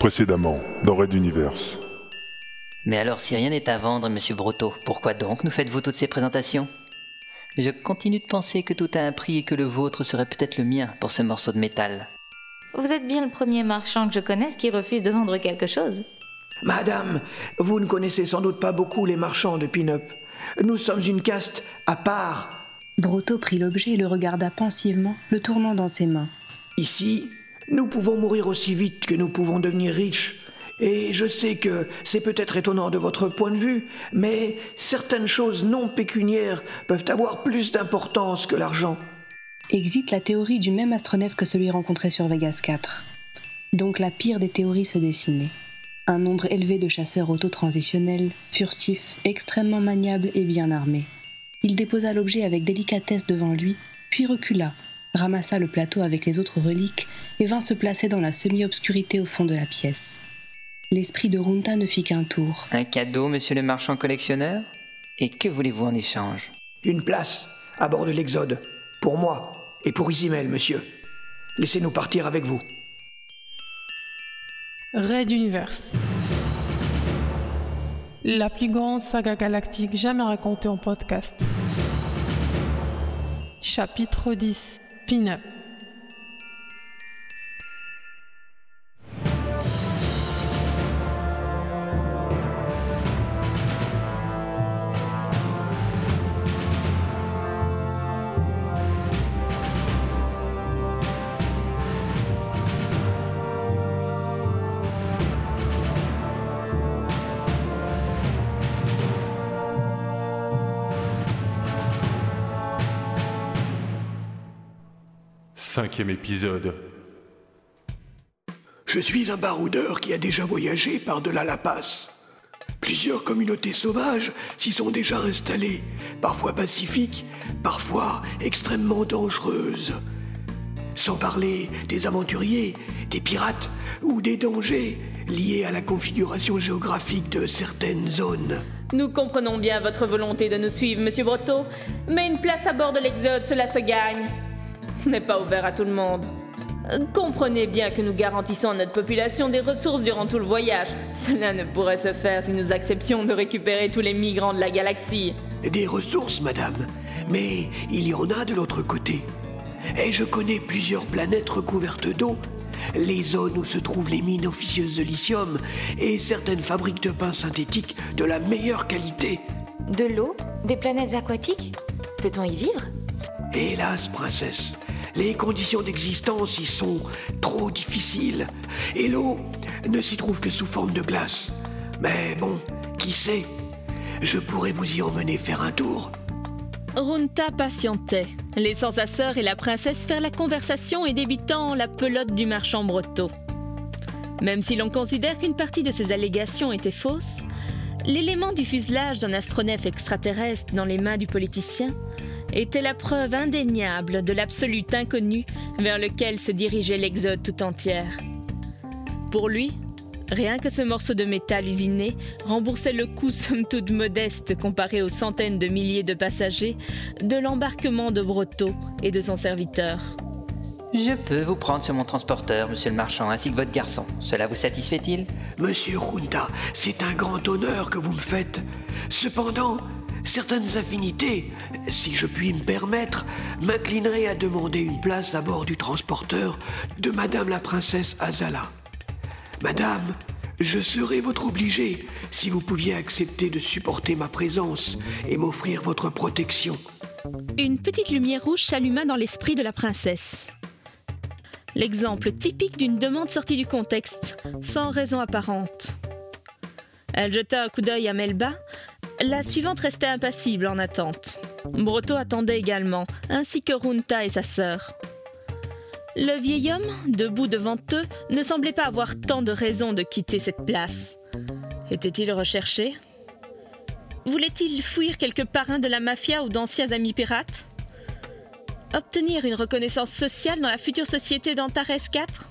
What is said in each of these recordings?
Précédemment, dans Red Universe. Mais alors, si rien n'est à vendre, monsieur Brotto, pourquoi donc nous faites-vous toutes ces présentations? Je continue de penser que tout a un prix et que le vôtre serait peut-être le mien pour ce morceau de métal. Vous êtes bien le premier marchand que je connaisse qui refuse de vendre quelque chose. Madame, vous ne connaissez sans doute pas beaucoup les marchands de pin-up. Nous sommes une caste à part. Brotto prit l'objet et le regarda pensivement, le tournant dans ses mains. Ici, nous pouvons mourir aussi vite que nous pouvons devenir riches. Et je sais que c'est peut-être étonnant de votre point de vue, mais certaines choses non pécuniaires peuvent avoir plus d'importance que l'argent. Existe la théorie du même astronef que celui rencontré sur Vegas 4. Donc la pire des théories se dessinait. Un nombre élevé de chasseurs autotransitionnels, furtifs, extrêmement maniables et bien armés. Il déposa l'objet avec délicatesse devant lui, puis recula, ramassa le plateau avec les autres reliques et vint se placer dans la semi-obscurité au fond de la pièce. L'esprit de Runta ne fit qu'un tour. Un cadeau, monsieur le marchand collectionneur? Et que voulez-vous en échange? Une place, à bord de l'Exode, pour moi et pour Isimel, monsieur. Laissez-nous partir avec vous. Raid Universe. La plus grande saga galactique jamais racontée en podcast. Chapitre 10 Pin-up. Cinquième épisode. Je suis un baroudeur qui a déjà voyagé par-delà la passe. Plusieurs communautés sauvages s'y sont déjà installées, parfois pacifiques, parfois extrêmement dangereuses. Sans parler des aventuriers, des pirates ou des dangers liés à la configuration géographique de certaines zones. Nous comprenons bien votre volonté de nous suivre, monsieur Brotto, mais une place à bord de l'Exode, cela se gagne. N'est pas ouvert à tout le monde. Comprenez bien que nous garantissons à notre population des ressources durant tout le voyage. Cela ne pourrait se faire si nous acceptions de récupérer tous les migrants de la galaxie. Des ressources, madame. Mais il y en a de l'autre côté. Et je connais plusieurs planètes recouvertes d'eau, les zones où se trouvent les mines officieuses de lithium et certaines fabriques de pain synthétique de la meilleure qualité. De l'eau? Des planètes aquatiques? Peut-on y vivre? Hélas, princesse, les conditions d'existence y sont trop difficiles. Et l'eau ne s'y trouve que sous forme de glace. Mais bon, qui sait? Je pourrais vous y emmener faire un tour. Runta patientait, laissant sa sœur et la princesse faire la conversation et débitant la pelote du marchand Brotto. Même si l'on considère qu'une partie de ces allégations était fausse, l'élément du fuselage d'un astronef extraterrestre dans les mains du politicien était la preuve indéniable de l'absolu inconnu vers lequel se dirigeait l'Exode tout entière. Pour lui, rien que ce morceau de métal usiné remboursait le coût somme toute modeste comparé aux centaines de milliers de passagers de l'embarquement de Brotto et de son serviteur. Je peux vous prendre sur mon transporteur, monsieur le marchand, ainsi que votre garçon. Cela vous satisfait-il? Monsieur Junta, c'est un grand honneur que vous me faites. Cependant, certaines affinités, si je puis me permettre, m'inclineraient à demander une place à bord du transporteur de Madame la princesse Azala. Madame, je serais votre obligé si vous pouviez accepter de supporter ma présence et m'offrir votre protection. Une petite lumière rouge s'alluma dans l'esprit de la princesse. L'exemple typique d'une demande sortie du contexte, sans raison apparente. Elle jeta un coup d'œil à Melba. La suivante restait impassible en attente. Brotto attendait également, ainsi que Runta et sa sœur. Le vieil homme, debout devant eux, ne semblait pas avoir tant de raisons de quitter cette place. Était-il recherché? Voulait-il fuir quelques parrains de la mafia ou d'anciens amis pirates? Obtenir une reconnaissance sociale dans la future société d'Antares 4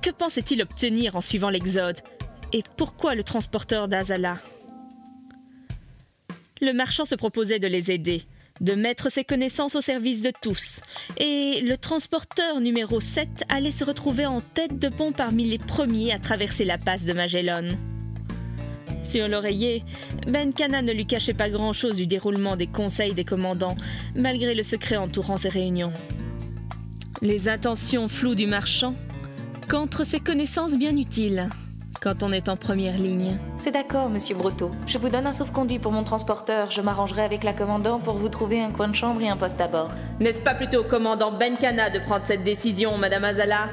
Que pensait-il obtenir en suivant l'Exode? Et pourquoi le transporteur d'Azala? Le marchand se proposait de les aider, de mettre ses connaissances au service de tous, et le transporteur numéro 7 allait se retrouver en tête de pont parmi les premiers à traverser la passe de Magellan. Sur l'oreiller, Ben Cana ne lui cachait pas grand-chose du déroulement des conseils des commandants, malgré le secret entourant ces réunions. Les intentions floues du marchand, qu'entre ses connaissances bien utiles, quand on est en première ligne. C'est d'accord, monsieur Brotto. Je vous donne un sauf-conduit pour mon transporteur. Je m'arrangerai avec la commandant pour vous trouver un coin de chambre et un poste à bord. N'est-ce pas plutôt au commandant Ben Cana de prendre cette décision, Madame Azala?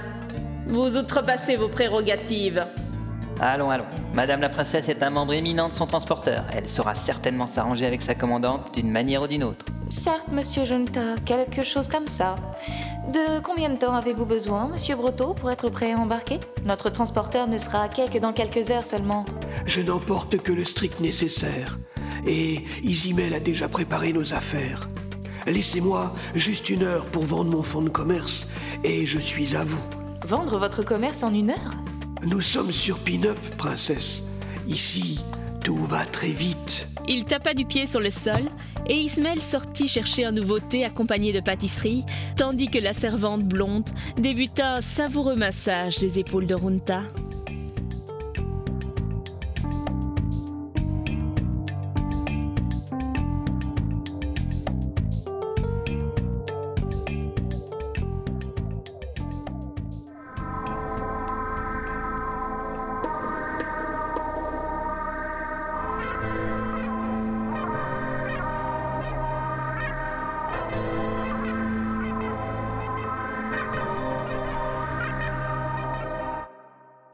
Vous outrepassez vos prérogatives. Allons, allons. Madame la princesse est un membre éminent de son transporteur. Elle saura certainement s'arranger avec sa commandante d'une manière ou d'une autre. Certes, monsieur Junta, quelque chose comme ça. De combien de temps avez-vous besoin, monsieur Brotto, pour être prêt à embarquer? Notre transporteur ne sera à quai que dans quelques heures seulement. Je n'emporte que le strict nécessaire. Et Isimel a déjà préparé nos affaires. Laissez-moi juste une heure pour vendre mon fonds de commerce et je suis à vous. Vendre votre commerce en une heure? Nous sommes sur Pin-Up, princesse. Ici, tout va très vite. Il tapa du pied sur le sol et Ismaël sortit chercher un nouveau thé accompagné de pâtisserie, tandis que la servante blonde débuta un savoureux massage des épaules de Runta.